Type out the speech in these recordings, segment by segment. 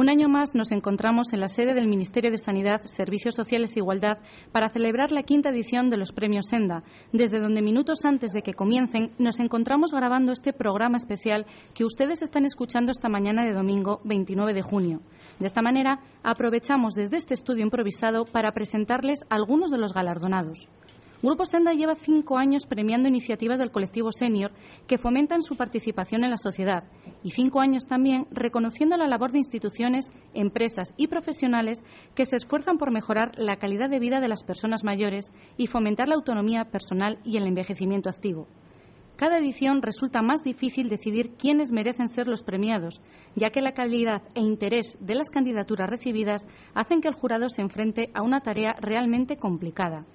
Un año más nos encontramos en la sede del Ministerio de Sanidad, Servicios Sociales e Igualdad para celebrar la quinta edición de los Premios Senda, desde donde minutos antes de que comiencen nos encontramos grabando este programa especial que ustedes están escuchando esta mañana de domingo 29 de junio. De esta manera, aprovechamos desde este estudio improvisado para presentarles algunos de los galardonados. Grupo Senda lleva cinco años premiando iniciativas del colectivo senior que fomentan su participación en la sociedad y cinco años también reconociendo la labor de instituciones, empresas y profesionales que se esfuerzan por mejorar la calidad de vida de las personas mayores y fomentar la autonomía personal y el envejecimiento activo. Cada edición resulta más difícil decidir quiénes merecen ser los premiados, ya que la calidad e interés de las candidaturas recibidas hacen que el jurado se enfrente a una tarea realmente complicada.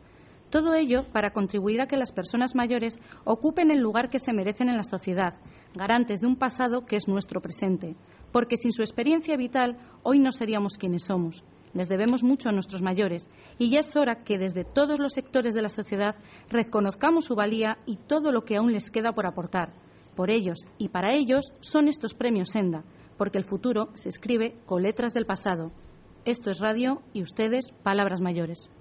Todo ello para contribuir a que las personas mayores ocupen el lugar que se merecen en la sociedad, garantes de un pasado que es nuestro presente, porque sin su experiencia vital hoy no seríamos quienes somos. Les debemos mucho a nuestros mayores y ya es hora que desde todos los sectores de la sociedad reconozcamos su valía y todo lo que aún les queda por aportar. Por ellos y para ellos son estos premios Senda, porque el futuro se escribe con letras del pasado. Esto es radio y ustedes, palabras mayores.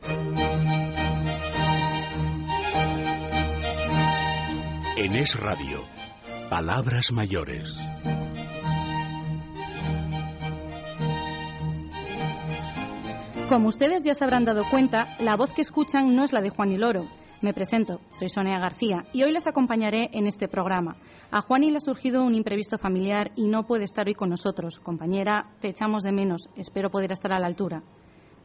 En Es Radio, Palabras Mayores. Como ustedes ya se habrán dado cuenta, la voz que escuchan no es la de Juan y Loro. Me presento, soy Sonia García y hoy les acompañaré en este programa. A Juani le ha surgido un imprevisto familiar y no puede estar hoy con nosotros. Compañera, te echamos de menos. Espero poder estar a la altura.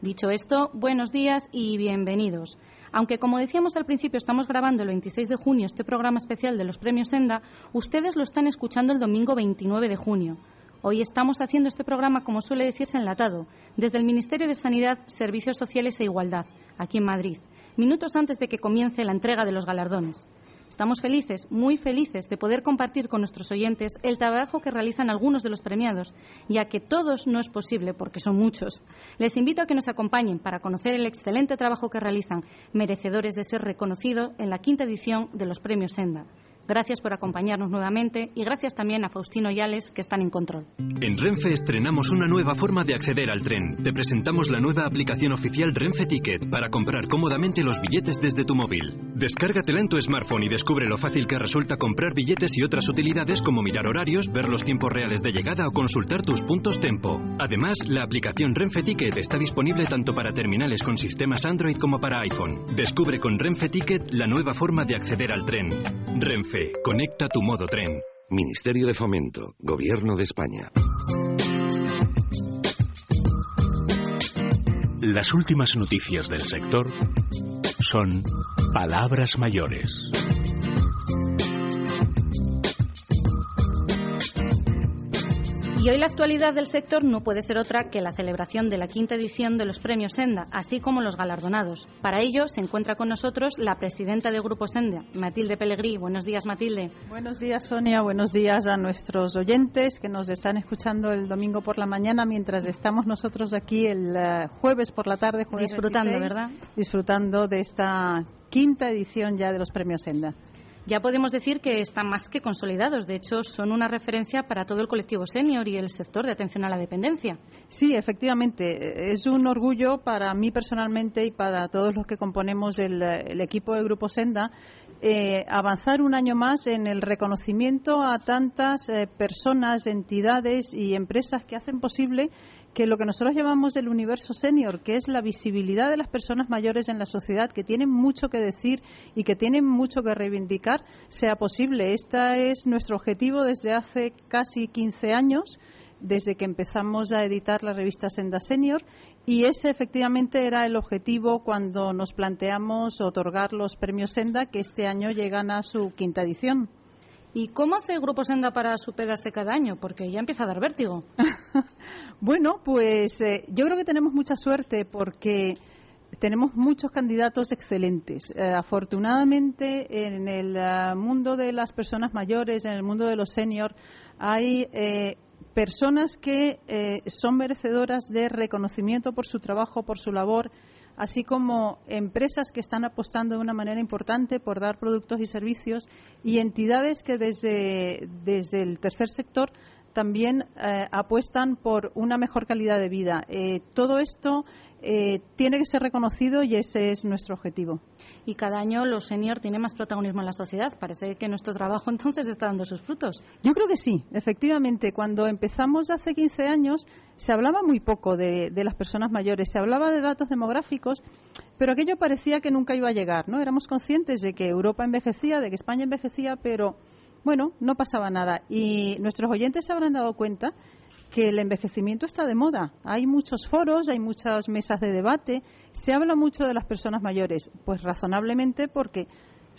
Dicho esto, buenos días y bienvenidos. Aunque, como decíamos al principio, estamos grabando el 26 de junio este programa especial de los premios Senda, ustedes lo están escuchando el domingo 29 de junio. Hoy estamos haciendo este programa, como suele decirse, enlatado, desde el Ministerio de Sanidad, Servicios Sociales e Igualdad, aquí en Madrid, minutos antes de que comience la entrega de los galardones. Estamos felices, muy felices, de poder compartir con nuestros oyentes el trabajo que realizan algunos de los premiados, ya que todos no es posible porque son muchos. Les invito a que nos acompañen para conocer el excelente trabajo que realizan, merecedores de ser reconocido en la quinta edición de los premios Senda. Gracias por acompañarnos nuevamente y gracias también a Faustino y Alex que están en control. En Renfe estrenamos una nueva forma de acceder al tren. Te presentamos la nueva aplicación oficial Renfe Ticket para comprar cómodamente los billetes desde tu móvil. Descárgatela en tu smartphone y descubre lo fácil que resulta comprar billetes y otras utilidades como mirar horarios, ver los tiempos reales de llegada o consultar tus puntos tempo. Además, la aplicación Renfe Ticket está disponible tanto para terminales con sistemas Android como para iPhone. Descubre con Renfe Ticket la nueva forma de acceder al tren. Renfe conecta tu modo tren. Ministerio de Fomento, Gobierno de España. Las últimas noticias del sector son palabras mayores. Y hoy la actualidad del sector no puede ser otra que la celebración de la quinta edición de los premios Senda, así como los galardonados. Para ello se encuentra con nosotros la presidenta de Grupo Senda, Matilde Pellegrí. Buenos días, Matilde. Buenos días, Sonia. Buenos días a nuestros oyentes que nos están escuchando el domingo por la mañana mientras estamos nosotros aquí el eh, jueves por la tarde. disfrutando, ¿verdad? Disfrutando de esta quinta edición ya de los premios Senda ya podemos decir que están más que consolidados. De hecho, son una referencia para todo el colectivo senior y el sector de atención a la dependencia. Sí, efectivamente. Es un orgullo para mí personalmente y para todos los que componemos el, equipo del Grupo Senda eh, avanzar un año más en el reconocimiento a tantas eh, personas, entidades y empresas que hacen posible que lo que nosotros llamamos el universo senior, que es la visibilidad de las personas mayores en la sociedad, que tienen mucho que decir y que tienen mucho que reivindicar, sea posible. Este es nuestro objetivo desde hace casi 15 años desde que empezamos a editar la revista Senda Senior y ese efectivamente era el objetivo cuando nos planteamos otorgar los premios Senda que este año llegan a su quinta edición. ¿Y cómo hace el Grupo Senda para superarse cada año? Porque ya empieza a dar vértigo. bueno, pues eh, yo creo que tenemos mucha suerte porque tenemos muchos candidatos excelentes. Eh, afortunadamente, en el eh, mundo de las personas mayores, en el mundo de los seniors, hay personas que son merecedoras de reconocimiento por su trabajo, por su labor así como empresas que están apostando de una manera importante por dar productos y servicios y entidades que desde, desde el tercer sector también apuestan por una mejor calidad de vida. todo esto eh, tiene que ser reconocido y ese es nuestro objetivo. Y cada año los senior tienen más protagonismo en la sociedad. Parece que nuestro trabajo entonces está dando sus frutos. Yo creo que sí, efectivamente. Cuando empezamos hace 15 años se hablaba muy poco de, las personas mayores, se hablaba de datos demográficos, pero aquello parecía que nunca iba a llegar. ¿no? Éramos conscientes de que Europa envejecía, de que España envejecía, pero bueno, no pasaba nada. Y nuestros oyentes se habrán dado cuenta que el envejecimiento está de moda. Hay muchos foros, hay muchas mesas de debate, se habla mucho de las personas mayores, pues razonablemente porque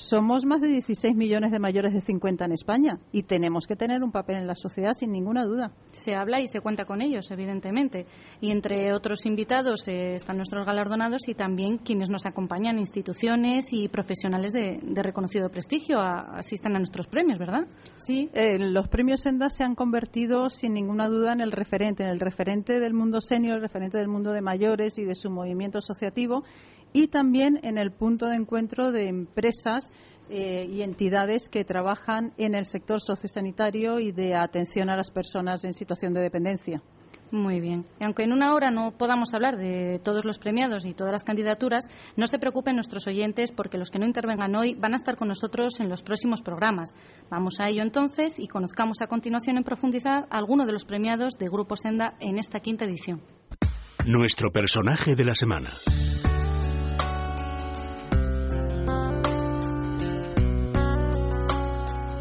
somos más de 16 millones de mayores de 50 en España y tenemos que tener un papel en la sociedad sin ninguna duda. Se habla y se cuenta con ellos, evidentemente. Y entre otros invitados eh, están nuestros galardonados y también quienes nos acompañan, instituciones y profesionales de, reconocido prestigio, asisten a nuestros premios, ¿verdad? Sí, eh, los premios Senda se han convertido sin ninguna duda en el referente, en el referente del mundo senior, el referente del mundo de mayores y de su movimiento asociativo y también en el punto de encuentro de empresas eh, y entidades que trabajan en el sector sociosanitario y de atención a las personas en situación de dependencia. Muy bien. Y aunque en una hora no podamos hablar de todos los premiados y todas las candidaturas, no se preocupen nuestros oyentes porque los que no intervengan hoy van a estar con nosotros en los próximos programas. Vamos a ello entonces y conozcamos a continuación en profundidad a alguno de los premiados de Grupo Senda en esta quinta edición. Nuestro personaje de la semana.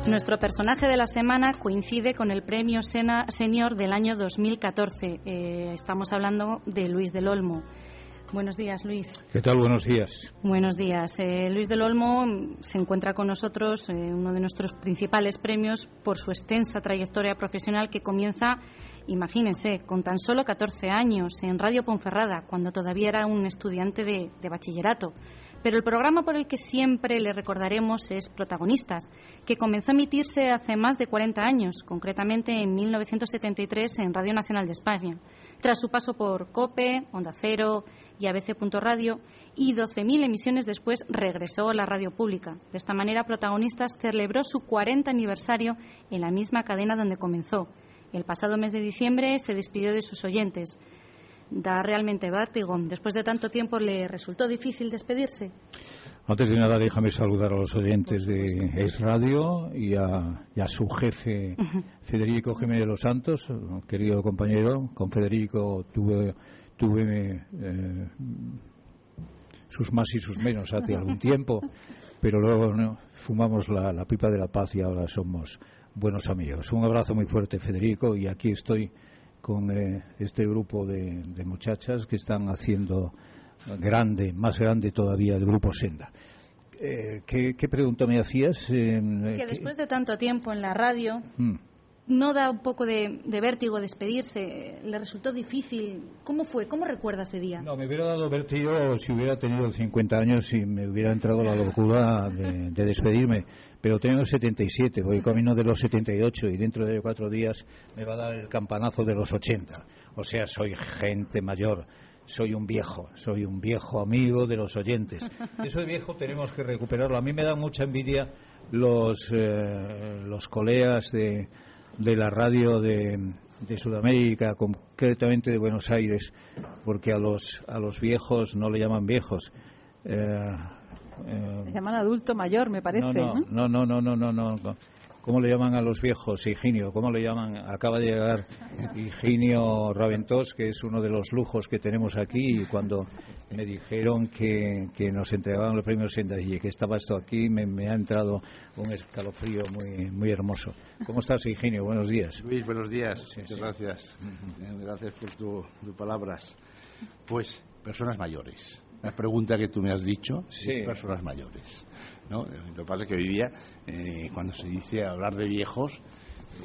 Nuestro personaje de la semana coincide con el premio Sena Senior del año 2014. Eh, estamos hablando de Luis del Olmo. Buenos días, Luis. ¿Qué tal? Buenos días. Buenos días. Eh, Luis del Olmo se encuentra con nosotros, eh, uno de nuestros principales premios, por su extensa trayectoria profesional que comienza, imagínense, con tan solo 14 años en Radio Ponferrada, cuando todavía era un estudiante de bachillerato. Pero el programa por el que siempre le recordaremos es Protagonistas, que comenzó a emitirse hace más de 40 años, concretamente en 1973 en Radio Nacional de España. Tras su paso por COPE, Onda Cero y ABC.radio, y 12.000 emisiones después regresó a la radio pública. De esta manera, Protagonistas celebró su 40 aniversario en la misma cadena donde comenzó. El pasado mes de diciembre se despidió de sus oyentes da realmente vértigo. Después de tanto tiempo, ¿le resultó difícil despedirse? Antes de nada, déjame saludar a los oyentes de Es Radio y a, su jefe, Federico Jiménez de los Santos, querido compañero. Con Federico tuve, tuve eh, sus más y sus menos hace algún tiempo, pero luego fumamos la, la pipa de la paz y ahora somos buenos amigos. Un abrazo muy fuerte, Federico, y aquí estoy con eh, este grupo de, muchachas que están haciendo grande, más grande todavía el grupo Senda. Eh, ¿qué, pregunta me hacías? Eh, que después de tanto tiempo en la radio, mm. ¿No da un poco de, vértigo despedirse? ¿Le resultó difícil? ¿Cómo fue? ¿Cómo recuerda ese día? No, me hubiera dado vértigo si hubiera tenido 50 años y me hubiera entrado la locura de despedirme pero tengo 77, voy camino de los 78 y dentro de cuatro días me va a dar el campanazo de los 80. O sea, soy gente mayor, soy un viejo, soy un viejo amigo de los oyentes. Eso de viejo tenemos que recuperarlo. A mí me da mucha envidia los, eh, los colegas de, de la radio de, de Sudamérica, concretamente de Buenos Aires, porque a los, a los viejos no le llaman viejos. Eh, eh, le llaman adulto mayor, me parece. No, no, no, no, no, no. ¿Cómo le llaman a los viejos? Higinio. ¿Cómo le llaman? Acaba de llegar Higinio Raventós, que es uno de los lujos que tenemos aquí. Y cuando me dijeron que, nos entregaban los premios y que estaba esto aquí, me, ha entrado un escalofrío muy, muy hermoso. ¿Cómo estás, Higinio? Buenos días. Luis, buenos días. Muchas gracias. Gracias por tus palabras. Pues, personas mayores la pregunta que tú me has dicho, sí. personas mayores. ¿No? Lo que pasa es que hoy día, eh, cuando se dice hablar de viejos,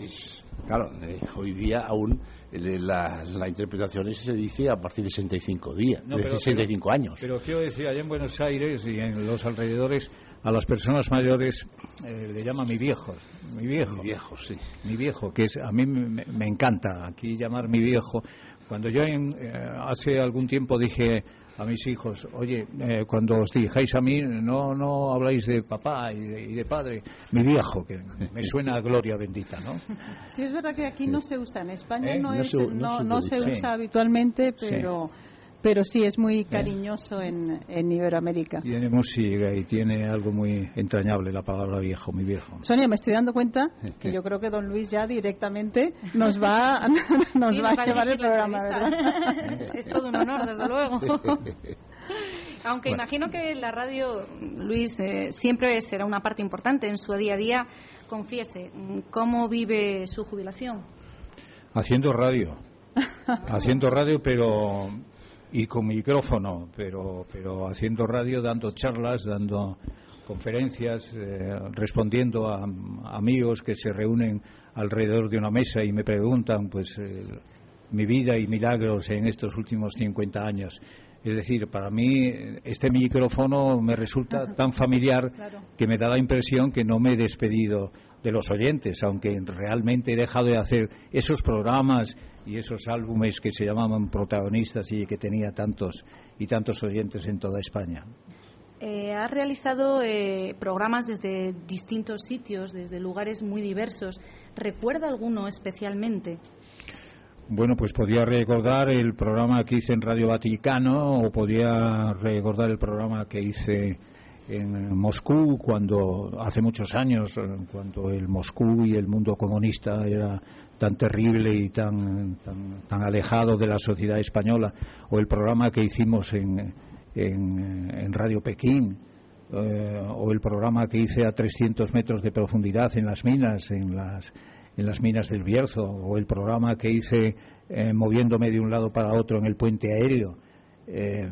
es, claro, eh, hoy día aún eh, la, la, interpretación se dice a partir de 65 días, de 65 años. Pero quiero decir, allá en Buenos Aires y en los alrededores, a las personas mayores le llama mi viejo, mi viejo. Mi viejo, sí. Mi viejo, que es, a mí me, me encanta aquí llamar mi viejo. Cuando yo hace algún tiempo dije a mis hijos, oye, eh, cuando os dijáis a mí, no no habláis de papá y de, padre, mi viejo, que me suena a gloria bendita, ¿no? Sí, es verdad que aquí no se usa, en España ¿Eh? no, no, se, usa habitualmente, pero pero sí es muy cariñoso en, en Iberoamérica. Tiene música y tiene algo muy entrañable la palabra viejo, mi viejo. Sonia, me estoy dando cuenta que yo creo que don Luis ya directamente nos va, nos va a llevar el programa, es todo un honor, desde luego. Aunque imagino que la radio, Luis, eh, siempre será una parte importante en su día a día. Confiese, ¿cómo vive su jubilación? Haciendo radio. Haciendo radio, pero y con micrófono, pero, pero haciendo radio, dando charlas, dando conferencias, eh, respondiendo a, amigos que se reúnen alrededor de una mesa y me preguntan, pues, eh, mi vida y milagros en estos últimos 50 años. Es decir, para mí este micrófono me resulta tan familiar que me da la impresión que no me he despedido de los oyentes, aunque realmente he dejado de hacer esos programas y esos álbumes que se llamaban protagonistas y que tenía tantos y tantos oyentes en toda España. Eh, ha realizado eh, programas desde distintos sitios, desde lugares muy diversos. ¿Recuerda alguno especialmente? Bueno, pues podía recordar el programa que hice en Radio Vaticano o podía recordar el programa que hice en Moscú cuando hace muchos años cuando el Moscú y el mundo comunista era tan terrible y tan, tan, alejado de la sociedad española o el programa que hicimos en, en, Radio Pekín eh, o el programa que hice a 300 metros de profundidad en las minas en las en las minas del Bierzo o el programa que hice eh, moviéndome de un lado para otro en el puente aéreo eh,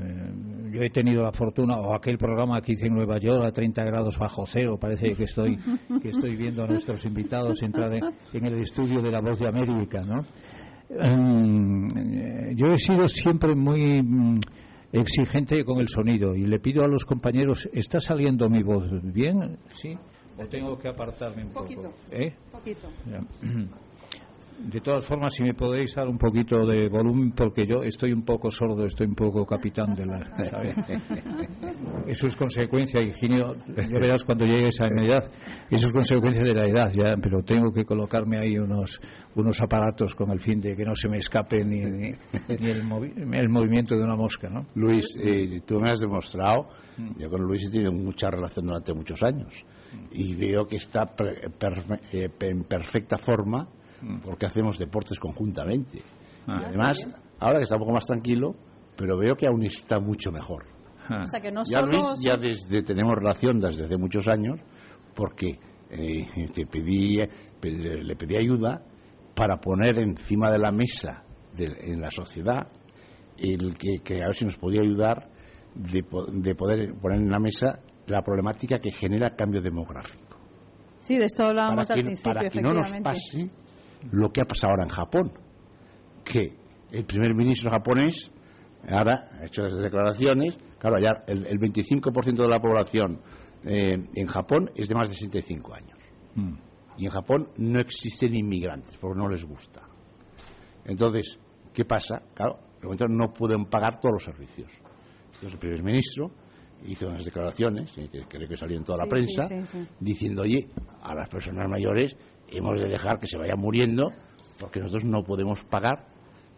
yo he tenido la fortuna, o aquel programa que hice en Nueva York a 30 grados bajo cero, parece que estoy, que estoy viendo a nuestros invitados entrar en, el estudio de la voz de América, ¿no? Mm, yo he sido siempre muy mm, exigente con el sonido y le pido a los compañeros, ¿está saliendo mi voz bien? ¿Sí? ¿O tengo que apartarme un poquito, poco? ¿Eh? Poquito. De todas formas, si me podéis dar un poquito de volumen, porque yo estoy un poco sordo, estoy un poco capitán de la. Eso es consecuencia, Higinio, ya verás cuando llegues a mi edad, eso es consecuencia de la edad, ya, pero tengo que colocarme ahí unos, unos aparatos con el fin de que no se me escape ni, ni, el, movimiento de una mosca, ¿no? Luis, eh, tú me has demostrado, mm. yo con Luis he tenido mucha relación durante muchos años, y veo que está eh, en perfecta forma Mm. Porque hacemos deportes conjuntamente. Ah. y además, ahora que está un poco más tranquilo, pero veo que aún está mucho mejor. Ah. O sea que no ya Luis, ya desde, tenemos relación desde hace muchos años, porque eh, te pedí, le pedí ayuda para poner encima de la mesa en la sociedad el que, que, a ver si nos podía ayudar de, de, poder poner en la mesa la problemática que genera el cambio demográfico. Sí, de esto hablábamos al principio. Para que no nos pase lo que ha pasado ahora en Japón, que el primer ministro japonés ahora ha hecho las declaraciones, claro, ya el, 25% de la población eh, en Japón es de más de 65 años. Mm. Y en Japón no existen inmigrantes, porque no les gusta. Entonces, ¿qué pasa? Claro, no pueden pagar todos los servicios. Entonces el primer ministro hizo unas declaraciones, eh, que creo que salió en toda la prensa, diciendo, oye, a las personas mayores hemos de dejar que se vaya muriendo porque nosotros no podemos pagar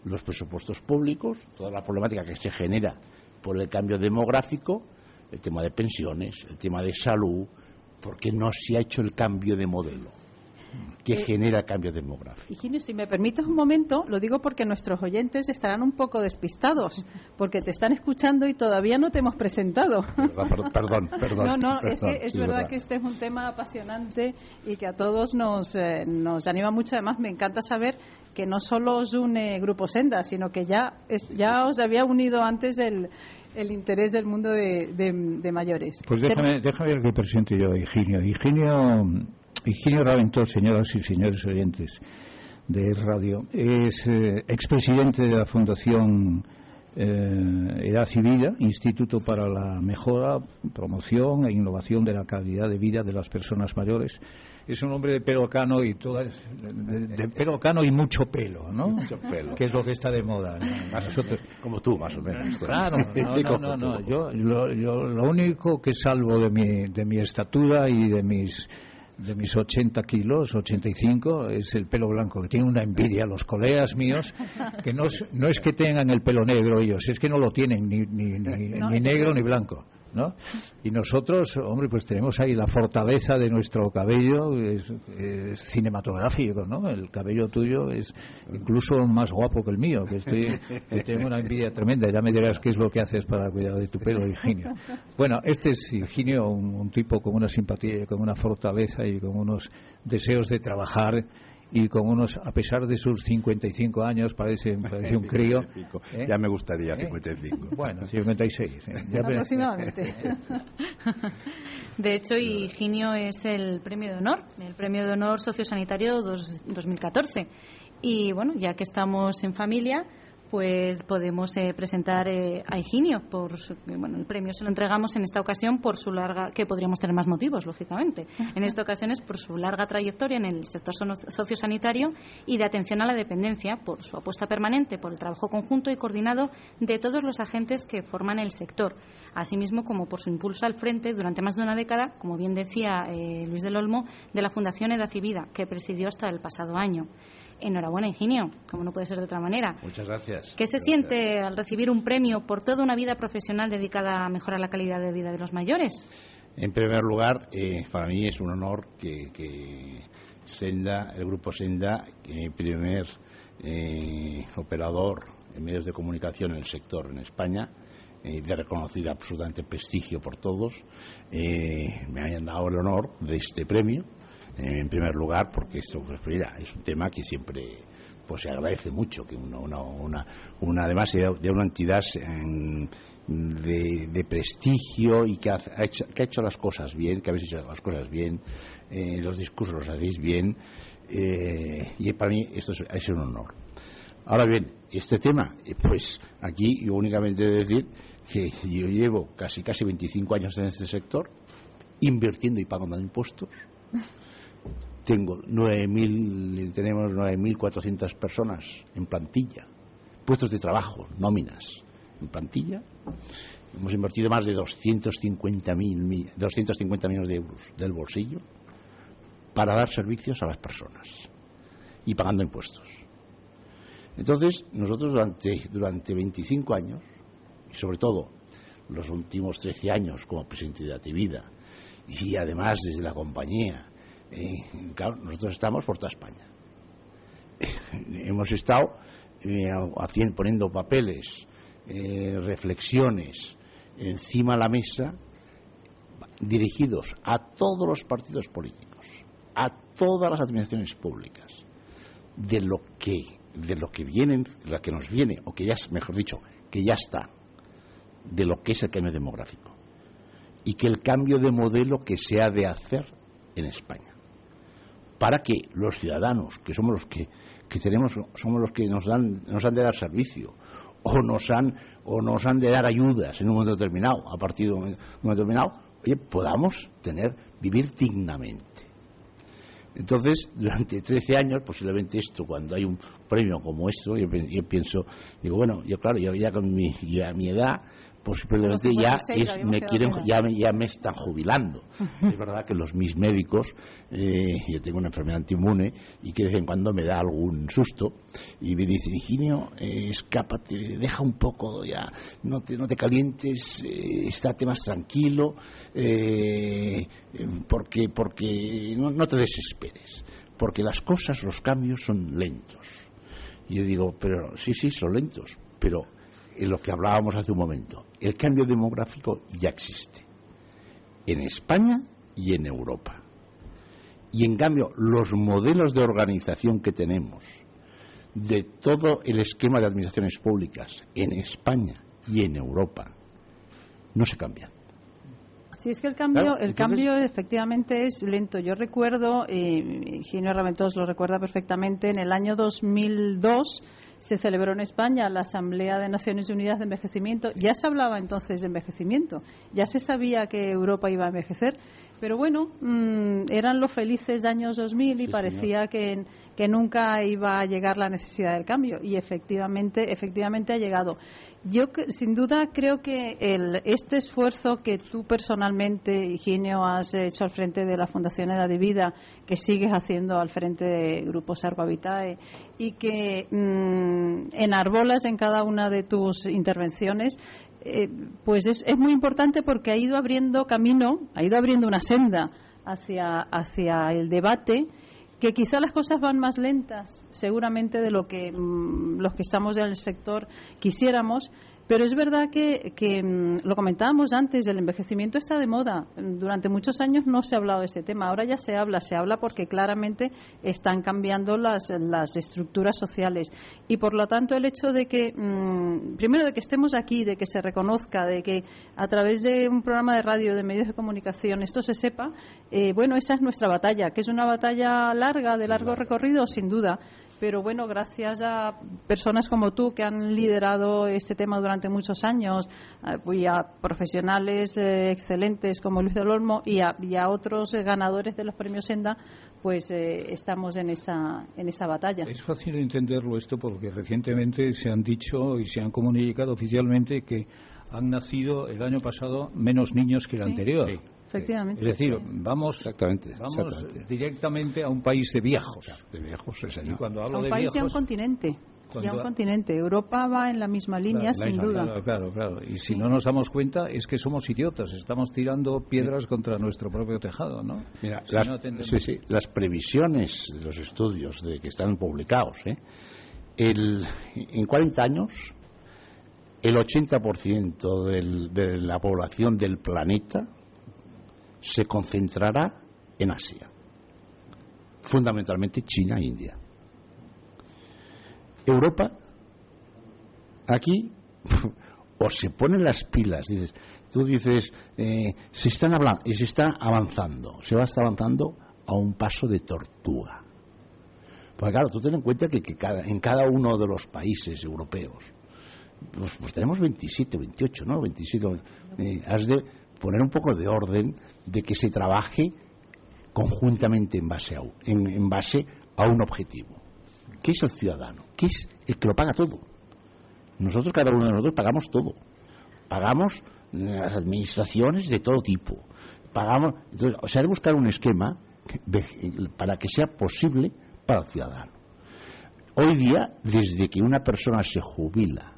los presupuestos públicos, toda la problemática que se genera por el cambio demográfico, el tema de pensiones, el tema de salud, porque no se ha hecho el cambio de modelo que eh, genera cambio demográfico. Higinio, si me permites un momento, lo digo porque nuestros oyentes estarán un poco despistados, porque te están escuchando y todavía no te hemos presentado. Perdón, perdón. No, no, es que es verdad, que este es un tema apasionante y que a todos nos, eh, nos anima mucho. Además, me encanta saber que no solo os une Grupo Senda, sino que ya, ya os había unido antes el, el interés del mundo de, de, mayores. Pues déjame, déjame ver que presente yo a Higinio. Higinio Higinio Raventós, señoras y señores oyentes de radio, es eh, expresidente de la Fundación eh, Edad y Vida, Instituto para la Mejora, Promoción e Innovación de la Calidad de Vida de las Personas Mayores. Es un hombre de pelo cano y toda, de, pelo cano y mucho pelo, ¿no? Mucho pelo. Que es lo que está de moda. como tú, más o menos. Claro, no, no, no, Yo, lo, lo único que salvo de mi, de mi estatura y de mis de mis 80 kilos, 85, es el pelo blanco, que tiene una envidia los colegas míos, que no es, no es que tengan el pelo negro ellos, es que no lo tienen ni, ni, ni negro ni blanco. ¿No? Y nosotros, hombre, pues tenemos ahí la fortaleza de nuestro cabello, es, cinematográfico, ¿no? El cabello tuyo es incluso más guapo que el mío, que estoy, tengo una envidia tremenda. Ya me dirás qué es lo que haces para cuidar de tu pelo, Higinio. Bueno, este es Higinio, un tipo con una simpatía, con una fortaleza y con unos deseos de trabajar y con unos, a pesar de sus 55 años, parece, parece un crío. ¿eh? Ya me gustaría 55. ¿Eh? Bueno, 56. ¿eh? Aproximadamente. De hecho, Higinio es el premio de honor, el premio de honor sociosanitario 2014. Y bueno, ya que estamos en familia, pues podemos eh, presentar eh, a Higinio por bueno el premio se lo entregamos en esta ocasión por su larga que podríamos tener más motivos lógicamente. En esta ocasión es por su larga trayectoria en el sector sociosanitario y de atención a la dependencia por su apuesta permanente por el trabajo conjunto y coordinado de todos los agentes que forman el sector asimismo como por su impulso al frente durante más de una década como bien decía eh, Luis del Olmo de la Fundación Edad y Vida que presidió hasta el pasado año Enhorabuena, Ingenio, como no puede ser de otra manera. Muchas gracias. ¿Qué se siente al recibir un premio por toda una vida profesional dedicada a mejorar la calidad de vida de los mayores? En primer lugar, eh, para mí es un honor que, Senda, el grupo Senda, primer eh, operador en medios de comunicación en el sector en España, eh, de reconocido absolutamente prestigio por todos, me hayan dado el honor de este premio en primer lugar porque esto pues, es un tema que siempre pues se agradece mucho que una, una, una, además de una entidad de, prestigio y que ha, hecho, que ha hecho las cosas bien, que habéis hecho las cosas bien, eh, los discursos los hacéis bien, eh, y para mí esto es, es, un honor. Ahora bien, este tema, eh, pues aquí yo únicamente decir que yo llevo casi casi 25 años en este sector, invirtiendo y pagando impuestos tengo 9.000, tenemos 9.400 personas en plantilla, puestos de trabajo, nóminas en plantilla. Hemos invertido más de 250, 250 millones de euros del bolsillo para dar servicios a las personas y pagando impuestos. Entonces, nosotros durante, durante 25 años, y sobre todo los últimos 13 años como presidente de Ativida, y además desde la compañía, claro, nosotros estamos por toda España. Hemos estado eh, haciendo, poniendo papeles, eh, reflexiones encima de la mesa dirigidos a todos los partidos políticos, a todas las administraciones públicas, de lo que de lo que viene, lo que nos viene, o que ya, mejor dicho, que ya está, de lo que es el cambio demográfico. Y que el cambio de modelo que se ha de hacer en España para que los ciudadanos, que somos los que, tenemos, somos los que nos dan, nos han de dar servicio, o nos han, o nos han de dar ayudas en un momento determinado, a partir de un momento, determinado, oye, podamos tener, vivir dignamente. Entonces, durante 13 años, posiblemente esto, cuando hay un premio como esto, yo, pienso, digo, bueno, yo claro, yo ya con mi edad, posiblemente ya, me quieren, ya, ya, me están jubilando. Es verdad que los mis médicos, eh, yo tengo una enfermedad antiinmune y que de vez en cuando me da algún susto y me dice, Higinio, eh, escápate, deja un poco ya, no te, no te calientes, eh, estate más tranquilo, eh, porque, porque no, no te desesperes, porque las cosas, los cambios son lentos. Y yo digo, pero sí, sí, son lentos, pero en lo que hablábamos hace un momento. El cambio demográfico ya existe en España y en Europa. Y en cambio, los modelos de organización que tenemos de todo el esquema de administraciones públicas en España y en Europa no se cambian. Sí, es que el cambio, el cambio efectivamente es lento. Yo recuerdo, eh, Ginio Raventos lo recuerda perfectamente, en el año 2002 se celebró en España la Asamblea de Naciones Unidas de Envejecimiento. Ya se hablaba entonces de envejecimiento, ya se sabía que Europa iba a envejecer, pero bueno, mm, eran los felices años 2000 y parecía que, que, nunca iba a llegar la necesidad del cambio y efectivamente, efectivamente ha llegado. Yo sin duda creo que el, este esfuerzo que tú personalmente, Higinio, has hecho al frente de la Fundación Edad de Vida, que sigues haciendo al frente de Grupo Sarco Vitae y que mm, enarbolas en cada una de tus intervenciones, eh, pues es, muy importante porque ha ido abriendo camino, ha ido abriendo una senda hacia, hacia el debate que quizá las cosas van más lentas, seguramente, de lo que mm, los que estamos en el sector quisiéramos, pero es verdad que, mm, lo comentábamos antes, el envejecimiento está de moda. Durante muchos años no se ha hablado de ese tema. Ahora ya se habla, se habla porque claramente están cambiando las, las estructuras sociales. Y por lo tanto, el hecho de que, mm, primero, de que estemos aquí, de que se reconozca, de que a través de un programa de radio, de medios de comunicación, esto se sepa, eh, bueno, esa es nuestra batalla, que es una batalla larga, de largo recorrido, sin duda pero bueno, gracias a personas como tú que han liderado este tema durante muchos años y a profesionales eh, excelentes como Luis del Olmo y a, otros eh, ganadores de los premios Senda, pues eh, estamos en esa, en esa batalla. Es fácil entenderlo esto porque recientemente se han dicho y se han comunicado oficialmente que han nacido el año pasado menos niños que el anterior. Efectivamente. Es decir, vamos, exactamente, vamos directamente a un país de viejos. De viejos, Y cuando hablo a un de país y a un continente. Y a un continente. Europa va en la misma línea, sin duda. Claro, claro, claro. Y si no nos damos cuenta, es que somos idiotas. Estamos tirando piedras contra nuestro propio tejado, ¿no? Mira, las, sí, sí, las previsiones de los estudios de que están publicados, ¿eh? El, en 40 años, el 80% del, de la población del planeta se concentrará en Asia, fundamentalmente China e India. Europa, aquí, o se ponen las pilas, dices, tú dices, eh, se están hablando, y se está avanzando, se va a estar avanzando a un paso de tortuga. Porque claro, tú ten en cuenta que, en cada uno de los países europeos, pues, pues tenemos 27, 28, ¿no? 27. Eh, has de, poner un poco de orden, de que se trabaje conjuntamente en base a, en, base a un objetivo. ¿Qué es el ciudadano? ¿Qué es el que lo paga todo? Nosotros, cada uno de nosotros, pagamos todo. Pagamos las administraciones de todo tipo. Pagamos. Entonces, o sea, que buscar un esquema para que sea posible para el ciudadano. Hoy día, desde que una persona se jubila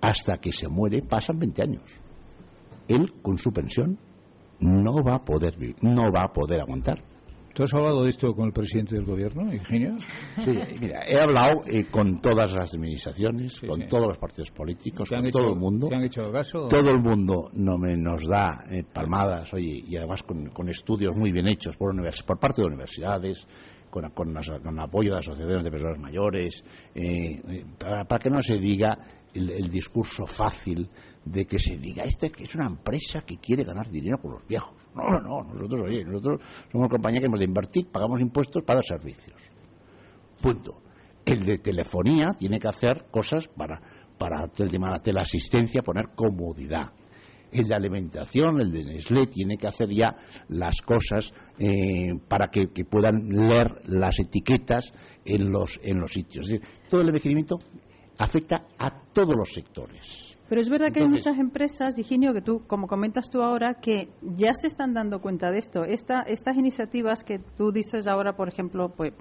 hasta que se muere, pasan 20 años él con su pensión no va a poder vivir, no va a poder aguantar. ¿Tú has hablado de esto con el presidente del gobierno, Ingenio? Sí, mira, he hablado eh, con todas las administraciones, con todos los partidos políticos, con todo el mundo. ¿Te han hecho caso? Todo el mundo no me, nos da eh, palmadas, oye, y además con, estudios muy bien hechos por, por parte de universidades, con, con, apoyo de asociaciones de personas mayores, eh, para, para, que no se diga el, discurso fácil de que se diga este que es una empresa que quiere ganar dinero con los viejos. No, no, nosotros, oye, nosotros somos una compañía que hemos de invertir, pagamos impuestos para servicios. Punto. El de telefonía tiene que hacer cosas para, para el tema de la teleasistencia, poner comodidad. El de alimentación, el de Nestlé, tiene que hacer ya las cosas eh, para que, puedan leer las etiquetas en los, en los sitios. todo el envejecimiento afecta a todos los sectores. Pero es verdad que hay muchas empresas, Higinio, que tú, como comentas tú ahora, que ya se están dando cuenta de esto. Esta, estas iniciativas que tú dices ahora, por ejemplo, pues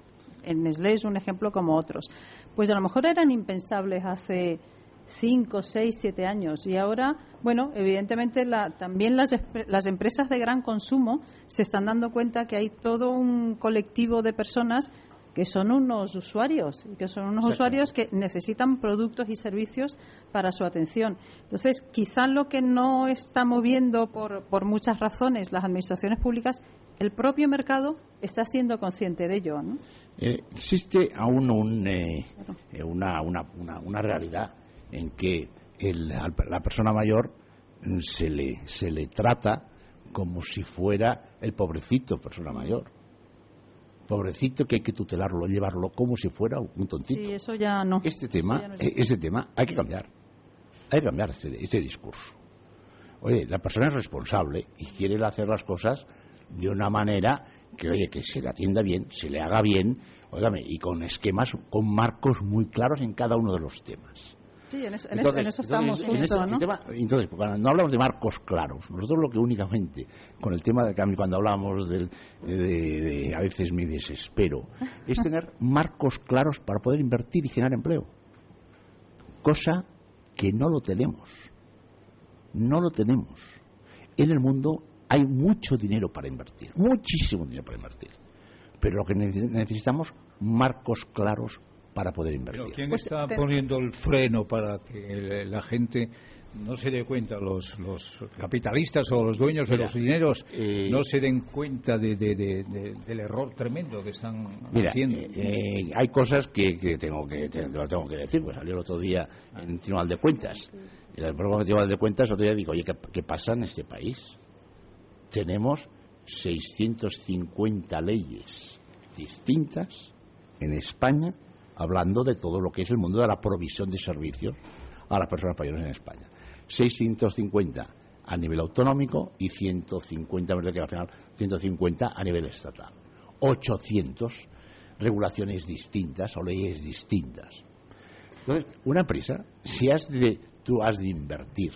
en Nestlé es un ejemplo como otros, pues a lo mejor eran impensables hace cinco, seis, siete años. Y ahora, bueno, evidentemente la, también las, las empresas de gran consumo se están dando cuenta que hay todo un colectivo de personas que son unos usuarios y que son unos usuarios que necesitan productos y servicios para su atención. Entonces, quizá lo que no está moviendo por, por muchas razones las administraciones públicas, el propio mercado está siendo consciente de ello. ¿no? Eh, existe aún un, eh, eh, una, una, una, realidad en que la persona mayor se le, se le trata como si fuera el pobrecito persona mayor. Pobrecito que hay que tutelarlo, llevarlo como si fuera un tontito. Sí, eso ya no. Este tema, eh, ese tema hay que cambiar. Hay que cambiar este, este discurso. Oye, la persona es responsable y quiere hacer las cosas de una manera que, oye, que se le atienda bien, se le haga bien, óigame, y con esquemas, con marcos muy claros en cada uno de los temas. Sí, en eso, estamos justo, ¿no? entonces, cuando no hablamos de marcos claros, nosotros lo que únicamente, con el tema del cambio, cuando hablamos del, de, a veces me desespero, es tener marcos claros para poder invertir y generar empleo. Cosa que no lo tenemos. No lo tenemos. En el mundo hay mucho dinero para invertir, muchísimo dinero para invertir. Pero lo que necesitamos, marcos claros para poder invertir. Pero ¿quién pues está poniendo el freno para que la gente no se dé cuenta, los, los capitalistas o los dueños de los dineros eh, no se den cuenta de, del error tremendo que están haciendo? Eh, eh, hay cosas que, tengo que lo tengo que decir, pues salió el otro día en el Tribunal de Cuentas. En el propio Tribunal de Cuentas, otro día digo, oye, ¿qué, pasa en este país? Tenemos 650 leyes distintas en España hablando de todo lo que es el mundo de la provisión de servicios a las personas mayores en España. 650 a nivel autonómico y 150 a nivel 150 a nivel estatal. 800 regulaciones distintas o leyes distintas. Entonces, una empresa, si has de, tú has de invertir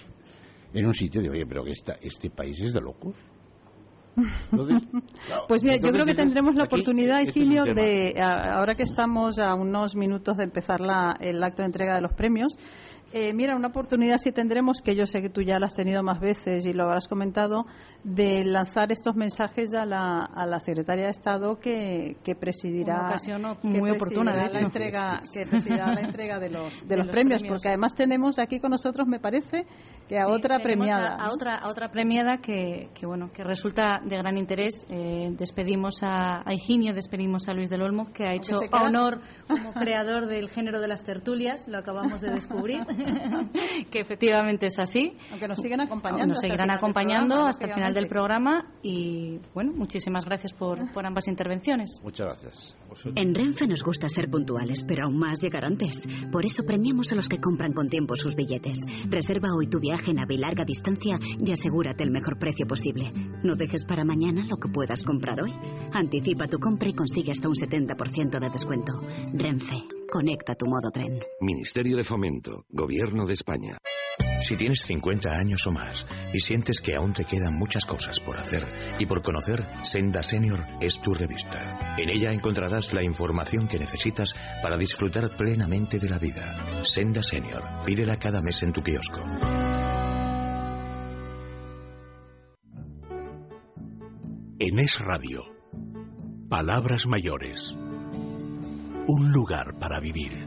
en un sitio, de, oye, pero que este país es de locos pues mira, yo creo que tendremos la oportunidad, Icilio, de, ahora que estamos a unos minutos de empezar el acto de entrega de los premios, eh, mira, una oportunidad sí tendremos, que yo sé que tú ya la has tenido más veces y lo habrás comentado, de lanzar estos mensajes a la, a la secretaria de Estado que, que presidirá, ocasión muy oportuna, de La entrega, que presidirá la entrega de los, de, los, premios, porque además tenemos aquí con nosotros, me parece, que a otra premiada. A, otra, a otra premiada que, que, bueno, que resulta de gran interés. Eh, despedimos a, a Higinio, despedimos a Luis del Olmo, que ha hecho honor como creador del género de las tertulias, lo acabamos de descubrir. que efectivamente es así. Aunque nos siguen acompañando. Nos seguirán acompañando hasta el final del programa y, bueno, muchísimas gracias por, por ambas intervenciones. Muchas gracias. En Renfe nos gusta ser puntuales, pero aún más llegar antes. Por eso premiamos a los que compran con tiempo sus billetes. Reserva hoy tu viaje en AVE larga distancia y asegúrate el mejor precio posible. No dejes para mañana lo que puedas comprar hoy. Anticipa tu compra y consigue hasta un 70% de descuento. Renfe. Conecta tu modo tren. Ministerio de Fomento, Gobierno de España. Si tienes 50 años o más y sientes que aún te quedan muchas cosas por hacer y por conocer, Senda Senior es tu revista. En ella encontrarás la información que necesitas para disfrutar plenamente de la vida. Senda Senior. Pídela cada mes en tu kiosco. En Es Radio. Palabras mayores un lugar para vivir.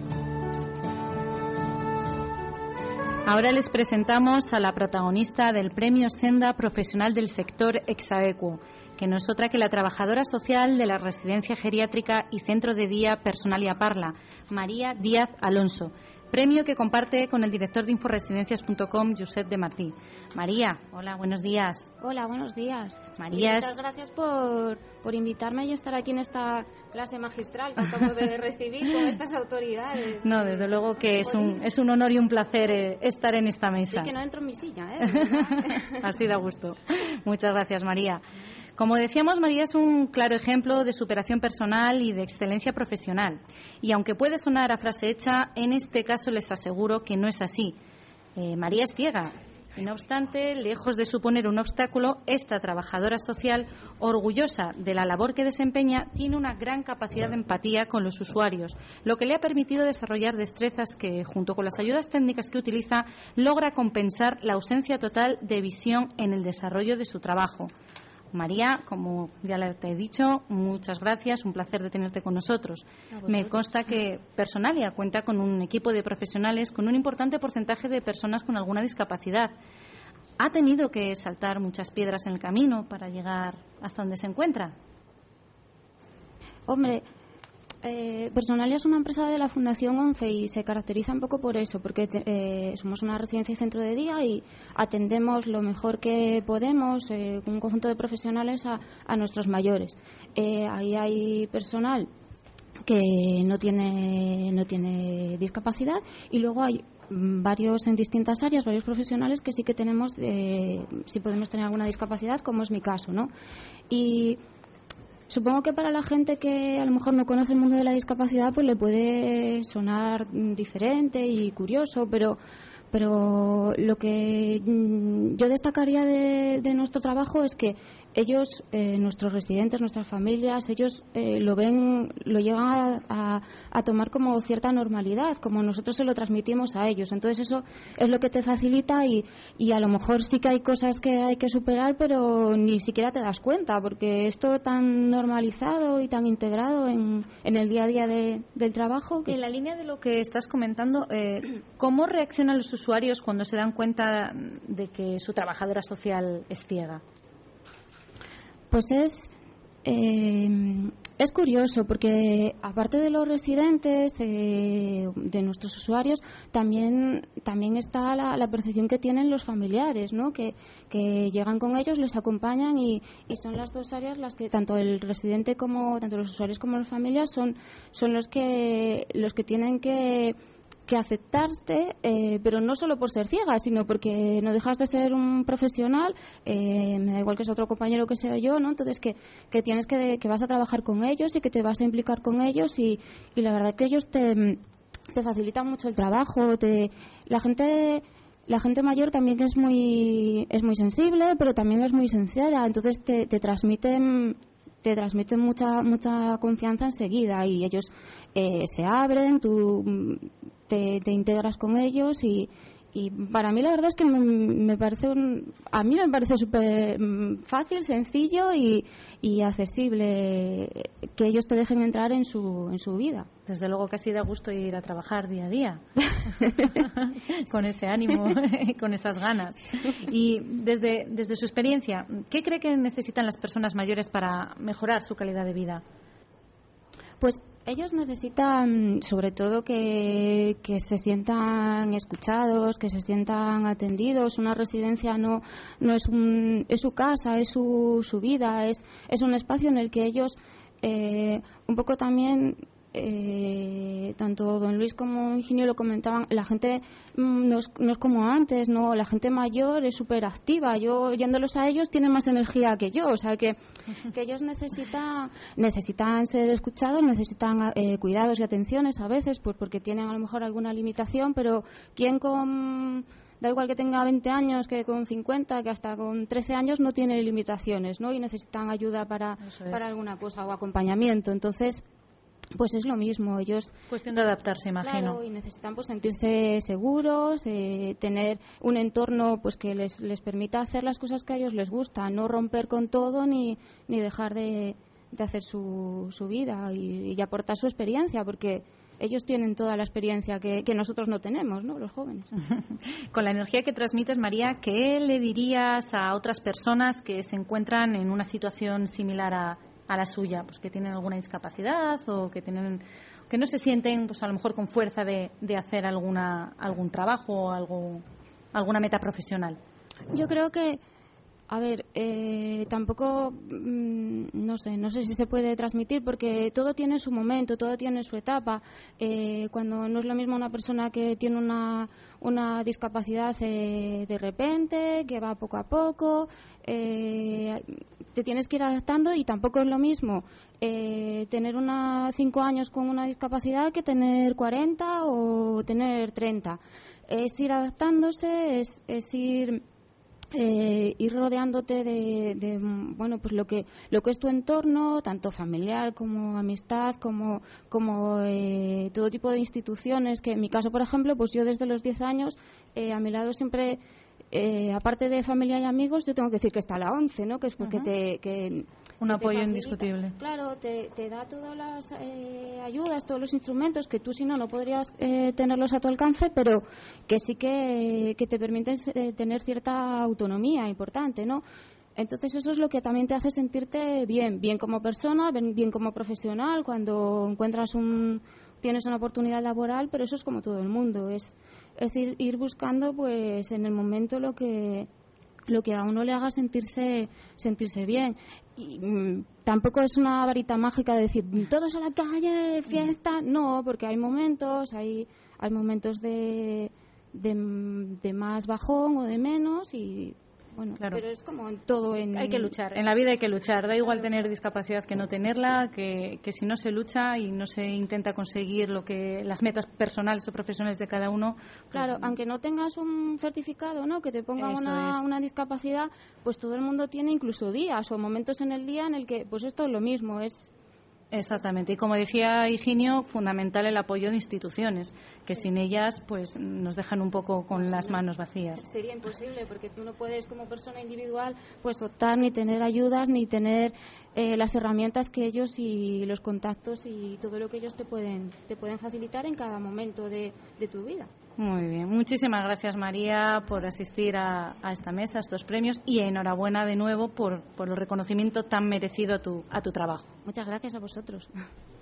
Ahora les presentamos a la protagonista del Premio Senda Profesional del Sector Exaequo, que no es otra que la trabajadora social de la Residencia Geriátrica y Centro de Día Personalia Parla, María Díaz Alonso, premio que comparte con el director de inforesidencias.com, Josep de Martí. María, hola, buenos días. Hola, buenos días. María Muchas gracias por, por invitarme y estar aquí en esta clase magistral que acabo de recibir con estas autoridades. No, desde luego que es un, es un honor y un placer eh, estar en esta mesa. Sí que no entro en mi silla, ¿eh? Así da gusto. Muchas gracias, María. Como decíamos, María es un claro ejemplo de superación personal y de excelencia profesional. Y aunque puede sonar a frase hecha, en este caso les aseguro que no es así. Eh, María es ciega. Y no obstante, lejos de suponer un obstáculo, esta trabajadora social, orgullosa de la labor que desempeña, tiene una gran capacidad de empatía con los usuarios, lo que le ha permitido desarrollar destrezas que, junto con las ayudas técnicas que utiliza, logra compensar la ausencia total de visión en el desarrollo de su trabajo. María, como ya le he dicho, muchas gracias, un placer de tenerte con nosotros. Me consta que Personalia cuenta con un equipo de profesionales con un importante porcentaje de personas con alguna discapacidad. ¿Ha tenido que saltar muchas piedras en el camino para llegar hasta donde se encuentra? Hombre, Eh, Personalia es una empresa de la Fundación ONCE y se caracteriza un poco por eso, porque eh, somos una residencia y centro de día y atendemos lo mejor que podemos, eh, un conjunto de profesionales, a, a nuestros mayores. Eh, ahí hay personal que no tiene, no tiene discapacidad y luego hay varios en distintas áreas, varios profesionales que sí que tenemos, eh, si podemos tener alguna discapacidad, como es mi caso, ¿no? Y Supongo que para la gente que a lo mejor no conoce el mundo de la discapacidad, pues le puede sonar mm, diferente y curioso, pero pero lo que mm, yo destacaría de, de nuestro trabajo es que ellos, eh, nuestros residentes, nuestras familias, ellos eh, lo ven, lo llegan a, a- tomar como cierta normalidad, como nosotros se lo transmitimos a ellos. Entonces eso es lo que te facilita y, y a lo mejor sí que hay cosas que hay que superar, pero ni siquiera te das cuenta, porque esto tan normalizado y tan integrado en, en el día a día de- del trabajo En la línea de lo que estás comentando, eh, ¿cómo reaccionan los usuarios cuando se dan cuenta de que su trabajadora social es ciega? Pues es, eh, es curioso porque aparte de los residentes, eh, de nuestros usuarios, también, también está la, la percepción que tienen los familiares, ¿no? que, que llegan con ellos, les acompañan y, y son las dos áreas las que tanto el residente como tanto los usuarios como las familias son, son los que los que tienen que que aceptarte, eh, pero no solo por ser ciega, sino porque no dejas de ser un profesional, eh, me da igual que es otro compañero que sea yo, ¿no? Entonces que, que tienes que, que vas a trabajar con ellos y que te vas a implicar con ellos y, y la verdad que ellos te, te facilitan mucho el trabajo, te, la gente la gente mayor también es muy es muy sensible, pero también es muy sincera, entonces te, te transmiten te transmiten mucha mucha confianza enseguida y ellos eh, se abren, tú mm, te, te integras con ellos y, y para mí la verdad es que me, me parece un, a mí me parece súper mm, fácil, sencillo y, y accesible que ellos te dejen entrar en su, en su vida. Desde luego que así da gusto ir a trabajar día a día, con ese ánimo, con esas ganas. Y desde, desde su experiencia, ¿qué cree que necesitan las personas mayores para mejorar su calidad de vida? Pues ellos necesitan, sobre todo, que, se sientan escuchados, que se sientan atendidos. Una residencia no, no es, un, es su casa, es su, su vida, es, es un espacio en el que ellos eh, un poco también eh, tanto don Luis como Ingenio lo comentaban, la gente mm, no, es, no es como antes, no, la gente mayor es súper activa. Yo yéndolos a ellos tienen más energía que yo, o sea que, que ellos necesitan necesitan ser escuchados, necesitan eh, cuidados y atenciones a veces, pues porque tienen a lo mejor alguna limitación, pero quien con da igual que tenga 20 años que con 50, que hasta con 13 años no tiene limitaciones, ¿no? Y necesitan ayuda para, es. para alguna cosa o acompañamiento. Entonces, pues es lo mismo. Ellos Cuestión de adaptarse, imagino. Claro, y necesitan pues sentirse seguros, eh, tener un entorno pues que les, les permita hacer las cosas que a ellos les gusta, no romper con todo ni, ni dejar de, de hacer su, su vida y, y aportar su experiencia, porque ellos tienen toda la experiencia que, que nosotros no tenemos, ¿no? Los jóvenes. Con la energía que transmites, María, ¿qué le dirías a otras personas que se encuentran en una situación similar a, a la suya? Pues que tienen alguna discapacidad o que tienen que no se sienten, pues a lo mejor con fuerza de, de hacer alguna algún trabajo o algo, alguna meta profesional. Yo creo que, a ver, eh, tampoco, mm, no sé, no sé si se puede transmitir porque todo tiene su momento, todo tiene su etapa. Eh, cuando no es lo mismo una persona que tiene una, una discapacidad eh, de repente, que va poco a poco, eh, te tienes que ir adaptando y tampoco es lo mismo eh, tener una cinco años con una discapacidad que tener 40 o tener 30. Es ir adaptándose, es, es ir eh, ir rodeándote de, de, bueno pues lo que lo que es tu entorno tanto familiar como amistad como como eh, todo tipo de instituciones que en mi caso por ejemplo pues yo desde los 10 años eh, a mi lado siempre eh, aparte de familia y amigos, yo tengo que decir que está la ONCE, ¿no? Que es porque te, que, Un que te apoyo facilita. indiscutible. Claro, te, te da todas las eh, ayudas, todos los instrumentos que tú si no no podrías eh, tenerlos a tu alcance, pero que sí que, que te permiten eh, tener cierta autonomía importante, ¿no? Entonces eso es lo que también te hace sentirte bien, bien como persona, bien como profesional, cuando encuentras un, tienes una oportunidad laboral, pero eso es como todo el mundo, es, es ir, ir buscando pues en el momento lo que lo que a uno le haga sentirse sentirse bien. Y mm, tampoco es una varita mágica de decir todos a la calle fiesta no porque hay momentos hay hay momentos de, de más bajón o de menos y bueno, claro. pero es como en todo. En... Hay que luchar, en la vida hay que luchar. Da igual tener discapacidad que no tenerla, que, que si no se lucha y no se intenta conseguir lo que las metas personales o profesionales de cada uno. Pues claro, aunque no tengas un certificado, ¿no? Que te ponga una, una, discapacidad, pues todo el mundo tiene incluso días o momentos en el día en el que, pues esto es lo mismo, es Exactamente. Y como decía Higinio, fundamental el apoyo de instituciones, que sin ellas pues nos dejan un poco con las manos vacías. Sería imposible porque tú no puedes como persona individual pues optar ni tener ayudas ni tener eh, las herramientas que ellos y los contactos y todo lo que ellos te pueden te pueden facilitar en cada momento de tu vida. Muy bien. Muchísimas gracias, María, por asistir a, esta mesa, a estos premios y enhorabuena de nuevo por, por el reconocimiento tan merecido a tu, a tu trabajo. Muchas gracias a vosotros.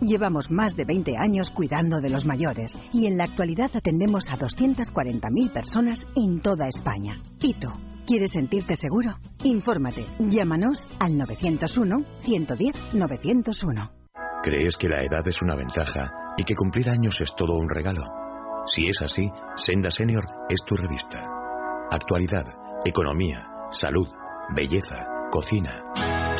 Llevamos más de 20 años cuidando de los mayores y en la actualidad atendemos a 240.000 personas en toda España. ¿Y tú? ¿Quieres sentirte seguro? Infórmate. Llámanos al 901-110-901. ¿Crees que la edad es una ventaja y que cumplir años es todo un regalo? Si es así, Senda Senior es tu revista. Actualidad, economía, salud, belleza, cocina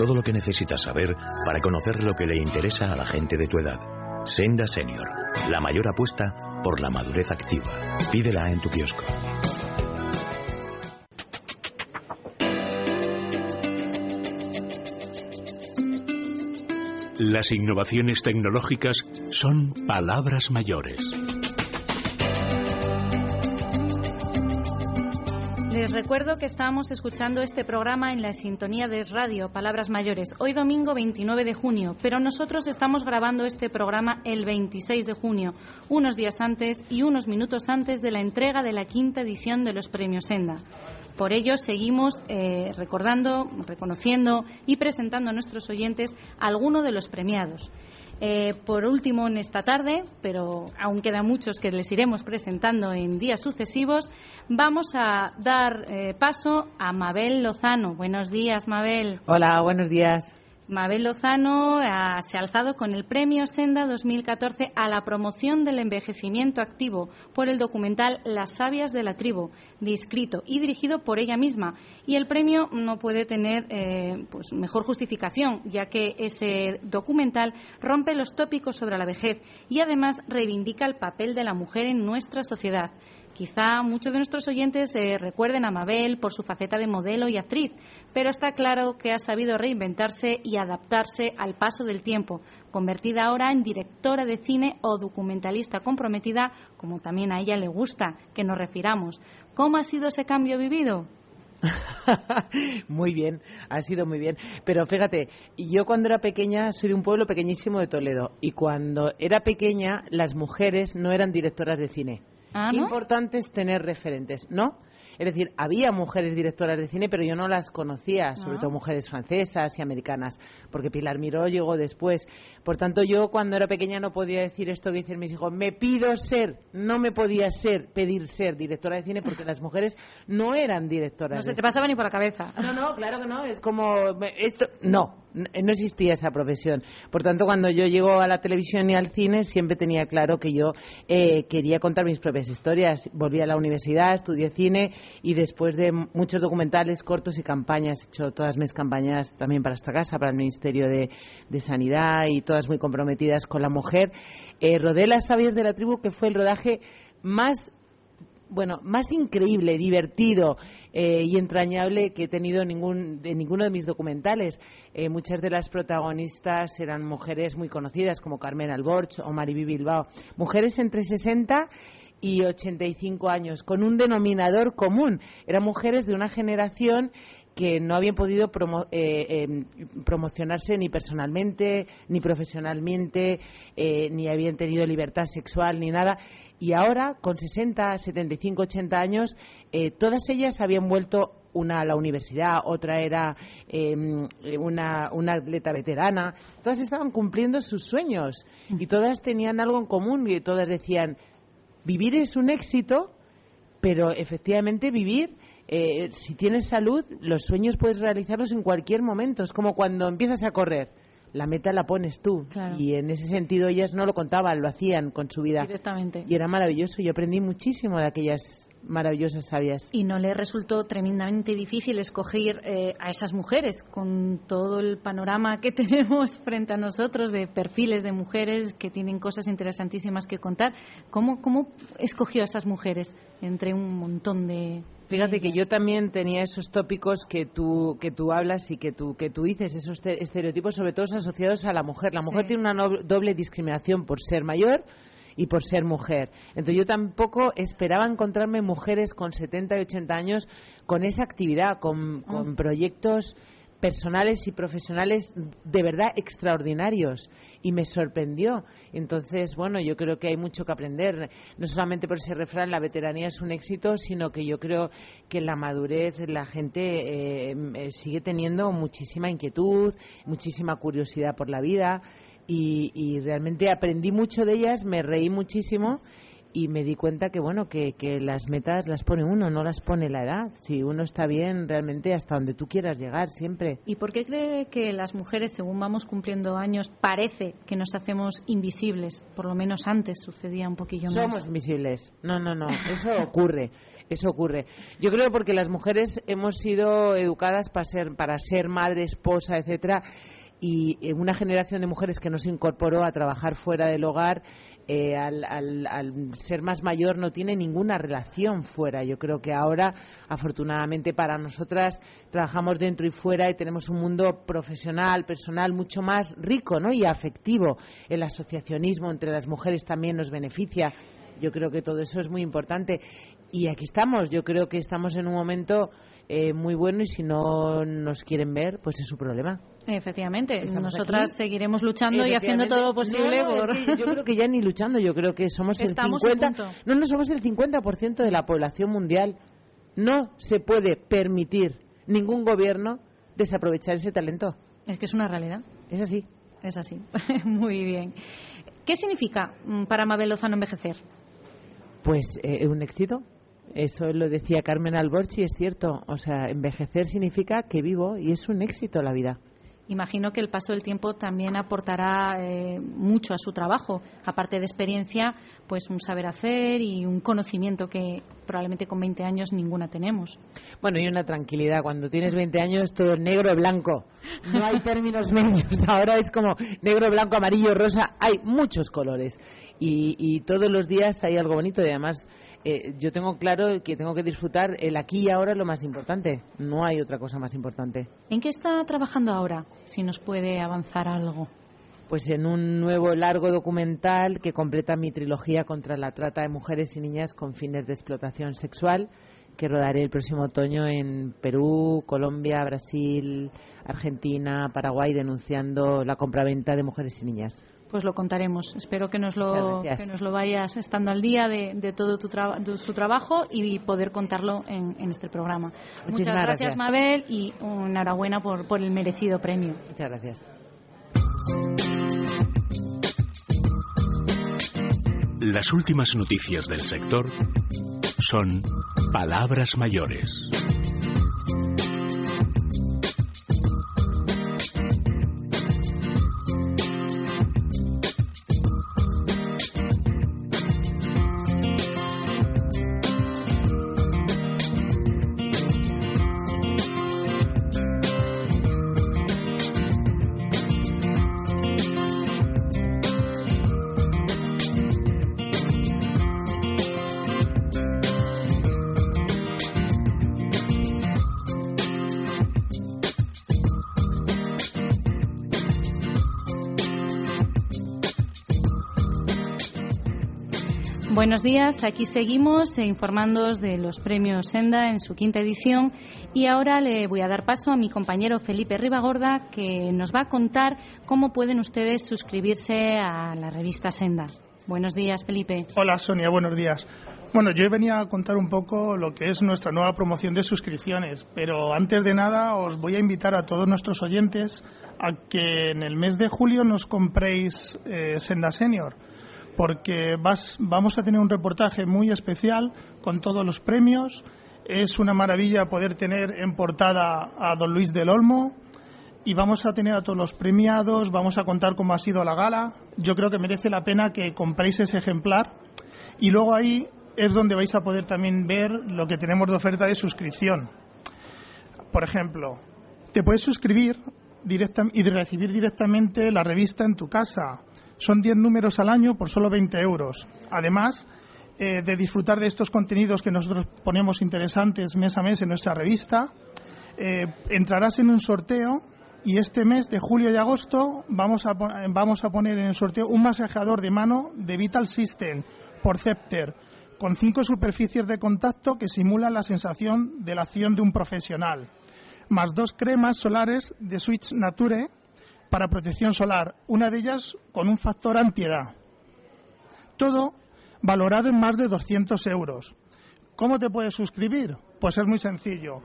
todo lo que necesitas saber para conocer lo que le interesa a la gente de tu edad. Senda Senior, la mayor apuesta por la madurez activa. Pídela en tu kiosco. Las innovaciones tecnológicas son palabras mayores. Les recuerdo que estamos escuchando este programa en la sintonía de Radio Palabras Mayores, hoy domingo 29 de junio, pero nosotros estamos grabando este programa el 26 de junio, unos días antes y unos minutos antes de la entrega de la quinta edición de los Premios Senda. Por ello, seguimos eh, recordando, reconociendo y presentando a nuestros oyentes algunos de los premiados. Eh, por último, en esta tarde, pero aún quedan muchos que les iremos presentando en días sucesivos, vamos a dar eh, paso a Mabel Lozano. Buenos días, Mabel. Hola, buenos días. Mabel Lozano se ha alzado con el Premio Senda 2014 a la promoción del envejecimiento activo por el documental Las sabias de la tribu, descrito y dirigido por ella misma. Y el premio no puede tener eh, pues mejor justificación, ya que ese documental rompe los tópicos sobre la vejez y además reivindica el papel de la mujer en nuestra sociedad. Quizá muchos de nuestros oyentes eh, recuerden a Mabel por su faceta de modelo y actriz, pero está claro que ha sabido reinventarse y adaptarse al paso del tiempo, convertida ahora en directora de cine o documentalista comprometida, como también a ella le gusta que nos refiramos. ¿Cómo ha sido ese cambio vivido? muy bien, ha sido muy bien. Pero fíjate, yo cuando era pequeña soy de un pueblo pequeñísimo de Toledo y cuando era pequeña las mujeres no eran directoras de cine. Ah, Importante es tener referentes, ¿no? Es decir, había mujeres directoras de cine, pero yo no las conocía, sobre ah. todo mujeres francesas y americanas, porque Pilar Miró llegó después. Por tanto, yo cuando era pequeña no podía decir esto que dicen mis hijos, me pido ser, no me podía ser, pedir ser directora de cine, porque las mujeres no eran directoras. No se te pasaba ni por la cabeza. No, no, claro que no, es como, esto, no, no existía esa profesión. Por tanto, cuando yo llego a la televisión y al cine, siempre tenía claro que yo eh, quería contar mis propias historias. Volví a la universidad, estudié cine y después de muchos documentales cortos y campañas, he hecho todas mis campañas también para esta casa, para el Ministerio de, Sanidad y todas muy comprometidas con la mujer, eh, rodé Las Sabias de la Tribu, que fue el rodaje más bueno, más increíble, divertido eh, y entrañable que he tenido ningún, de ninguno de mis documentales. Eh, muchas de las protagonistas eran mujeres muy conocidas como Carmen Alborch o Mariby Bilbao. Mujeres entre 60 y 85 años, con un denominador común. Eran mujeres de una generación que no habían podido eh, em, promocionarse ni personalmente, ni profesionalmente, eh, ni habían tenido libertad sexual, ni nada. Y ahora, con 60, 75, 80 años, eh, todas ellas habían vuelto una a la universidad, otra era em, una, una, atleta veterana. Todas estaban cumpliendo sus sueños y todas tenían algo en común y todas decían, vivir es un éxito, pero efectivamente vivir eh, si tienes salud, los sueños puedes realizarlos en cualquier momento. Es como cuando empiezas a correr. La meta la pones tú. Y en ese sentido ellas no lo contaban, lo hacían con su vida. Directamente. Y era maravilloso. Yo aprendí muchísimo de aquellas maravillosas sabias. Y no le resultó tremendamente difícil escoger eh, a esas mujeres con todo el panorama que tenemos frente a nosotros de perfiles de mujeres que tienen cosas interesantísimas que contar. ¿Cómo, cómo escogió a esas mujeres entre un montón de, Fíjate que yo también tenía esos tópicos que tú, que tú hablas y que tú, que tú dices, esos estereotipos, sobre todo asociados a la mujer. La mujer tiene una doble discriminación por ser mayor y por ser mujer. Entonces yo tampoco esperaba encontrarme mujeres con 70 y 80 años con esa actividad, con, con proyectos personales y profesionales de verdad extraordinarios y me sorprendió. Entonces, bueno, yo creo que hay mucho que aprender, no solamente por ese refrán, la veteranía es un éxito, sino que yo creo que la madurez la gente eh, eh, sigue teniendo muchísima inquietud, muchísima curiosidad por la vida y, realmente aprendí mucho de ellas, me reí muchísimo y me di cuenta que bueno que, que, las metas las pone uno no las pone la edad. Si uno está bien realmente hasta donde tú quieras llegar siempre. Y por qué cree que las mujeres según vamos cumpliendo años parece que nos hacemos invisibles por lo menos antes sucedía un poquillo más. Somos invisibles. No no no. Eso ocurre. Eso ocurre. Yo creo porque las mujeres hemos sido educadas para ser para ser madre esposa etcétera y eh, una generación de mujeres que no se incorporó a trabajar fuera del hogar eh, al, al, ser más mayor no tiene ninguna relación fuera. Yo creo que ahora, afortunadamente para nosotras, trabajamos dentro y fuera y tenemos un mundo profesional, personal, mucho más rico ¿no? y afectivo. El asociacionismo entre las mujeres también nos beneficia. Yo creo que todo eso es muy importante. Y aquí estamos. Yo creo que estamos en un momento eh, muy bueno y si no nos quieren ver, pues es su problema. Efectivamente, nosotras seguiremos luchando y haciendo todo lo posible por... yo creo que ya ni luchando, yo creo que somos el 50... No, no, somos el 50% de la población mundial. No se puede permitir ningún gobierno desaprovechar ese talento. Es que es una realidad. Es así. Es así. Muy bien. ¿Qué significa mm, para Mabel Lozano envejecer? Pues eh, un éxito. Eso lo decía Carmen Alborchi, es cierto. O sea, envejecer significa que vivo y es un éxito la vida. Imagino que el paso del tiempo también aportará eh, mucho a su trabajo. Aparte de experiencia, pues un saber hacer y un conocimiento que probablemente con 20 años ninguna tenemos. Bueno, y una tranquilidad. Cuando tienes 20 años, todo es negro o blanco. No hay términos medios. Ahora es como negro, blanco, amarillo, rosa. Hay muchos colores. Y, y todos los días hay algo bonito y además eh, yo tengo claro que tengo que disfrutar el aquí y ahora es lo más importante. No hay otra cosa más importante. ¿En qué está trabajando ahora? Si nos puede avanzar algo. Pues en un nuevo largo documental que completa mi trilogía contra la trata de mujeres y niñas con fines de explotación sexual que rodaré el próximo otoño en Perú, Colombia, Brasil, Argentina, Paraguay, denunciando la compraventa de mujeres y niñas pues lo contaremos. Espero que nos lo, que nos lo vayas estando al día de, todo tu, su trabajo y poder contarlo en, este programa. Muchas gracias, Mabel, y enhorabuena por, por el merecido premio. Muchas gracias. Las últimas noticias del sector son palabras mayores. Buenos días, aquí seguimos informándoos de los premios Senda en su quinta edición y ahora le voy a dar paso a mi compañero Felipe Ribagorda que nos va a contar cómo pueden ustedes suscribirse a la revista Senda. Buenos días, Felipe. Hola, Sonia, buenos días. Bueno, yo venía a contar un poco lo que es nuestra nueva promoción de suscripciones, pero antes de nada os voy a invitar a todos nuestros oyentes a que en el mes de julio nos compréis eh, Senda Senior porque vamos a tener un reportaje muy especial con todos los premios. Es una maravilla poder tener en portada a don Luis del Olmo y vamos a tener a todos los premiados, vamos a contar cómo ha sido la gala. Yo creo que merece la pena que compréis ese ejemplar y luego ahí es donde vais a poder también ver lo que tenemos de oferta de suscripción. Por ejemplo, te puedes suscribir y recibir directamente la revista en tu casa son 10 números al año por solo 20 euros. Además eh, de disfrutar de estos contenidos que nosotros ponemos interesantes mes a mes en nuestra revista, eh, entrarás en un sorteo y este mes de julio y agosto vamos a, vamos a poner en el sorteo un masajeador de mano de Vital System por Scepter con cinco superficies de contacto que simulan la sensación de la acción de un profesional, más dos cremas solares de Switch Nature para protección solar, una de ellas con un factor antiedad. Todo valorado en más de 200 euros. ¿Cómo te puedes suscribir? Pues es muy sencillo.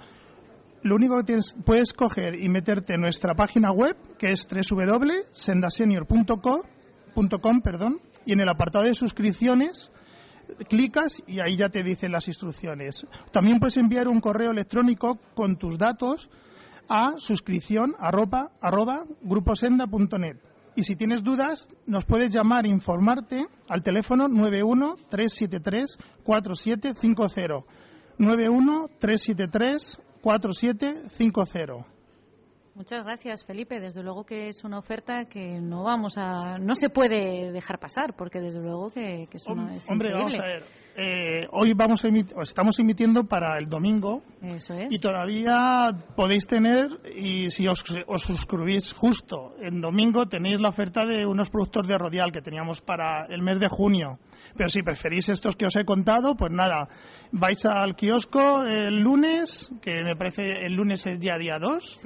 Lo único que tienes, puedes coger y meterte en nuestra página web, que es www.sendasenior.com, perdón, y en el apartado de suscripciones clicas y ahí ya te dicen las instrucciones. También puedes enviar un correo electrónico con tus datos a suscripción arroba, arroba gruposenda.net. Y si tienes dudas, nos puedes llamar e informarte al teléfono 91 373 4750. 91 373 4750. Muchas gracias, Felipe. Desde luego que es una oferta que no vamos a, no se puede dejar pasar, porque desde luego que, es una. Hombre, vamos a ver eh, hoy vamos a estamos emitiendo para el domingo y todavía podéis tener, y si os, suscribís justo en domingo, tenéis la oferta de unos productos de Rodial que teníamos para el mes de junio. Pero si preferís estos que os he contado, pues nada, vais al kiosco el lunes, que me parece el lunes es día día 2,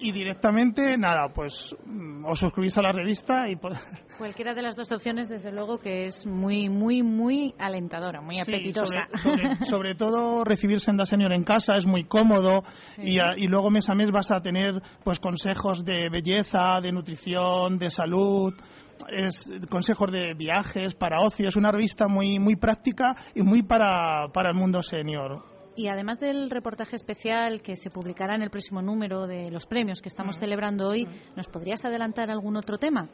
y directamente, nada, pues mm, os suscribís a la revista y... Cualquiera de las dos opciones, desde luego, que es muy, muy, muy alentadora muy apetitosa. sobre, todo recibir Senda Senior en casa es muy cómodo y, y, luego mes a mes vas a tener pues consejos de belleza, de nutrición, de salud, es consejos de viajes para ocio. Es una revista muy, muy práctica y muy para, para el mundo senior. Y además del reportaje especial que se publicará en el próximo número de los premios que estamos mm. celebrando hoy, mm. ¿nos podrías adelantar algún otro tema?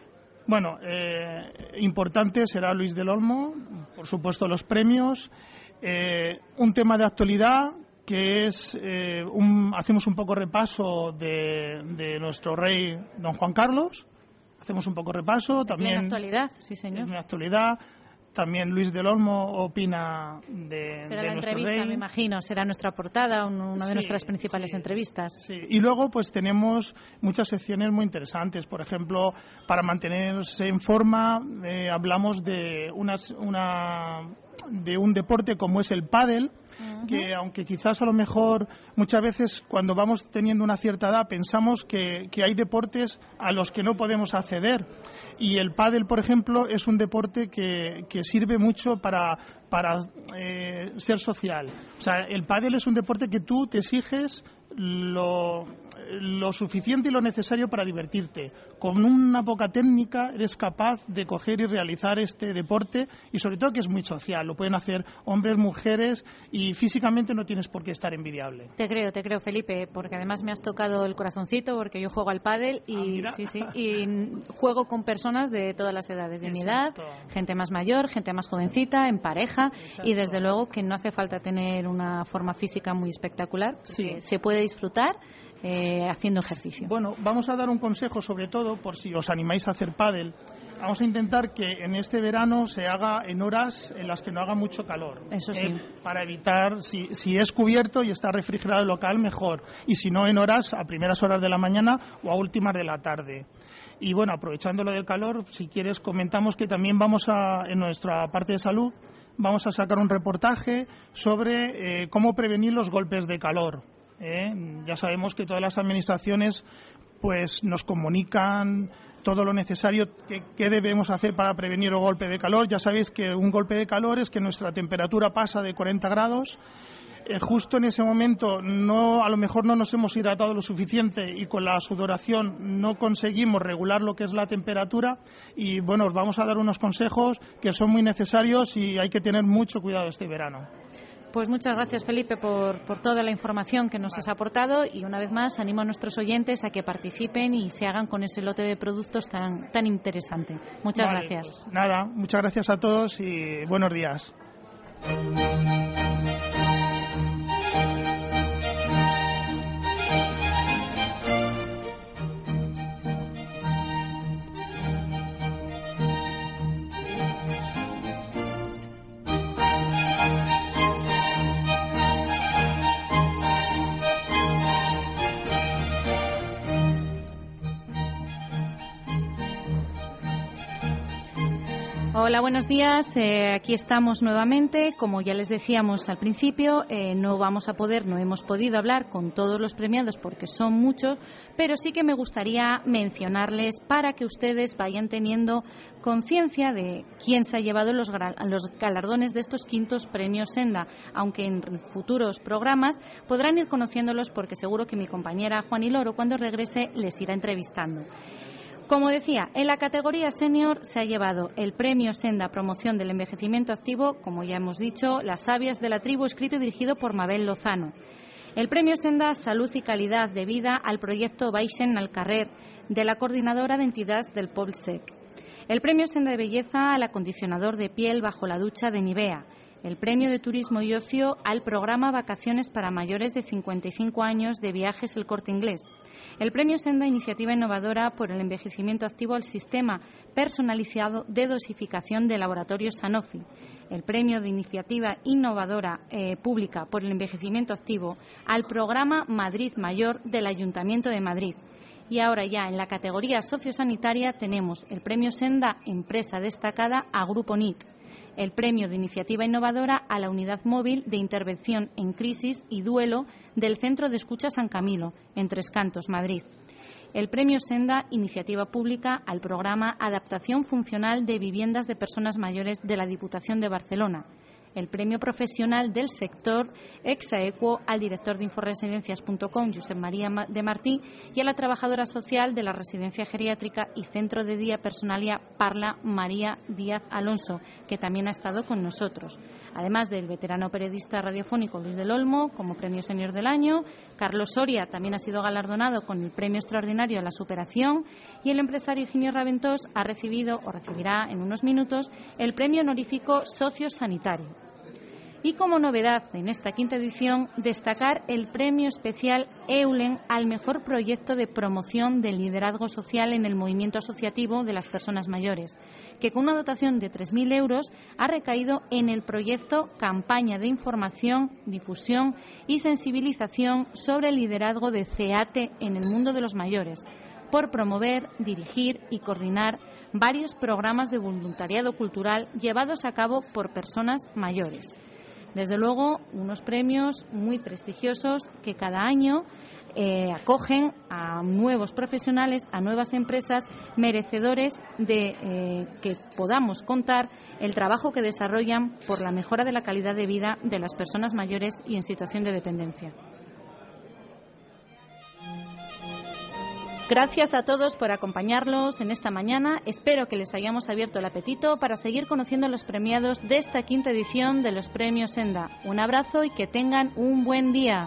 Bueno, eh, importante será Luis del Olmo, por supuesto los premios. Eh, un tema de actualidad que es, eh, un, hacemos un poco repaso de, de, nuestro rey don Juan Carlos. Hacemos un poco repaso también. En actualidad, sí señor. En actualidad también Luis del Olmo opina de. Será la entrevista, me imagino, será nuestra portada, una de nuestras principales entrevistas. Sí, y luego pues tenemos muchas secciones muy interesantes. Por ejemplo, para mantenerse en forma, eh, hablamos de, una, de un deporte como es el pádel, que aunque quizás a lo mejor muchas veces cuando vamos teniendo una cierta edad pensamos que, que hay deportes a los que no podemos acceder y el pádel, por ejemplo, es un deporte que, que sirve mucho para, para eh, ser social. O sea, el pádel es un deporte que tú te exiges lo, lo suficiente y lo necesario para divertirte. Con una poca técnica eres capaz de coger y realizar este deporte y sobre todo que es muy social. Lo pueden hacer hombres, mujeres y físicamente no tienes por qué estar envidiable. Te creo, te creo, Felipe, porque además me has tocado el corazoncito porque yo juego al pádel y, ah, sí, sí, y juego con personas de todas las edades, de mi edad, gente más mayor, gente más jovencita, en pareja y desde luego que no hace falta tener una forma física muy espectacular, se puede disfrutar eh, haciendo ejercicio. Bueno, vamos a dar un consejo sobre todo por si os animáis a hacer pádel. Vamos a intentar que en este verano se haga en horas en las que no haga mucho calor. Eso sí. Eh, para evitar, si, si es cubierto y está refrigerado el local, mejor. Y si no, en horas, a primeras horas de la mañana o a últimas de la tarde. Y bueno, aprovechando lo del calor, si quieres, comentamos que también vamos a, en nuestra parte de salud, vamos a sacar un reportaje sobre eh, cómo prevenir los golpes de calor. ¿Eh? Ya sabemos que todas las administraciones pues nos comunican todo lo necesario que, debemos hacer para prevenir el golpe de calor. Ya sabéis que un golpe de calor es que nuestra temperatura pasa de 40 grados. Eh, justo en ese momento no, a lo mejor no nos hemos hidratado lo suficiente y con la sudoración no conseguimos regular lo que es la temperatura y bueno, os vamos a dar unos consejos que son muy necesarios y hay que tener mucho cuidado este verano. Pues muchas gracias, Felipe, por, toda la información que nos has aportado y una vez más animo a nuestros oyentes a que participen y se hagan con ese lote de productos tan, tan interesante. Muchas gracias. Pues nada, muchas gracias a todos y buenos días. Hola, buenos días. Eh, aquí estamos nuevamente. Como ya les decíamos al principio, eh, no vamos a poder, no hemos podido hablar con todos los premiados porque son muchos, pero sí que me gustaría mencionarles para que ustedes vayan teniendo conciencia de quién se ha llevado los, galardones de estos quintos premios Senda, aunque en futuros programas podrán ir conociéndolos porque seguro que mi compañera Juan Loro cuando regrese les irá entrevistando. Como decía, en la categoría senior se ha llevado el premio Senda Promoción del Envejecimiento Activo, como ya hemos dicho, Las Sabias de la Tribu, escrito y dirigido por Mabel Lozano. El premio Senda Salud y Calidad de Vida al proyecto Baixen al Carrer, de la Coordinadora de Entidades del POLSEC. El premio Senda de Belleza al acondicionador de piel bajo la ducha de Nivea. El premio de Turismo y Ocio al programa Vacaciones para mayores de 55 años de Viajes El Corte Inglés el premio Senda Iniciativa Innovadora por el Envejecimiento Activo al Sistema Personalizado de Dosificación de Laboratorios Sanofi. El premio de Iniciativa Innovadora eh, Pública por el Envejecimiento Activo al Programa Madrid Mayor del Ayuntamiento de Madrid. Y ahora ya en la categoría sociosanitaria tenemos el premio Senda Empresa Destacada a Grupo NIT el premio de iniciativa innovadora a la unidad móvil de intervención en crisis y duelo del Centro de Escucha San Camilo, en Tres Cantos, Madrid. El premio Senda, iniciativa pública al programa Adaptación Funcional de Viviendas de Personas Mayores de la Diputación de Barcelona el premio profesional del sector exaequo al director de inforesidencias.com, Josep María de Martí, y a la trabajadora social de la Residencia Geriátrica y Centro de Día Personalia Parla María Díaz Alonso, que también ha estado con nosotros. Además del veterano periodista radiofónico Luis del Olmo como premio senior del año, Carlos Soria también ha sido galardonado con el premio extraordinario a la superación y el empresario Eugenio Raventós ha recibido o recibirá en unos minutos el premio honorífico sociosanitario. Y como novedad en esta quinta edición, destacar el premio especial EULEN al mejor proyecto de promoción del liderazgo social en el movimiento asociativo de las personas mayores, que con una dotación de 3.000 euros ha recaído en el proyecto Campaña de Información, Difusión y Sensibilización sobre el liderazgo de CEATE en el mundo de los mayores, por promover, dirigir y coordinar varios programas de voluntariado cultural llevados a cabo por personas mayores. Desde luego, unos premios muy prestigiosos que cada año eh, acogen a nuevos profesionales, a nuevas empresas merecedores de eh, que podamos contar el trabajo que desarrollan por la mejora de la calidad de vida de las personas mayores y en situación de dependencia. Gracias a todos por acompañarlos en esta mañana. Espero que les hayamos abierto el apetito para seguir conociendo los premiados de esta quinta edición de los Premios Senda. Un abrazo y que tengan un buen día.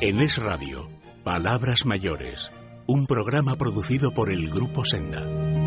En Es Radio, Palabras Mayores, un programa producido por el Grupo Senda.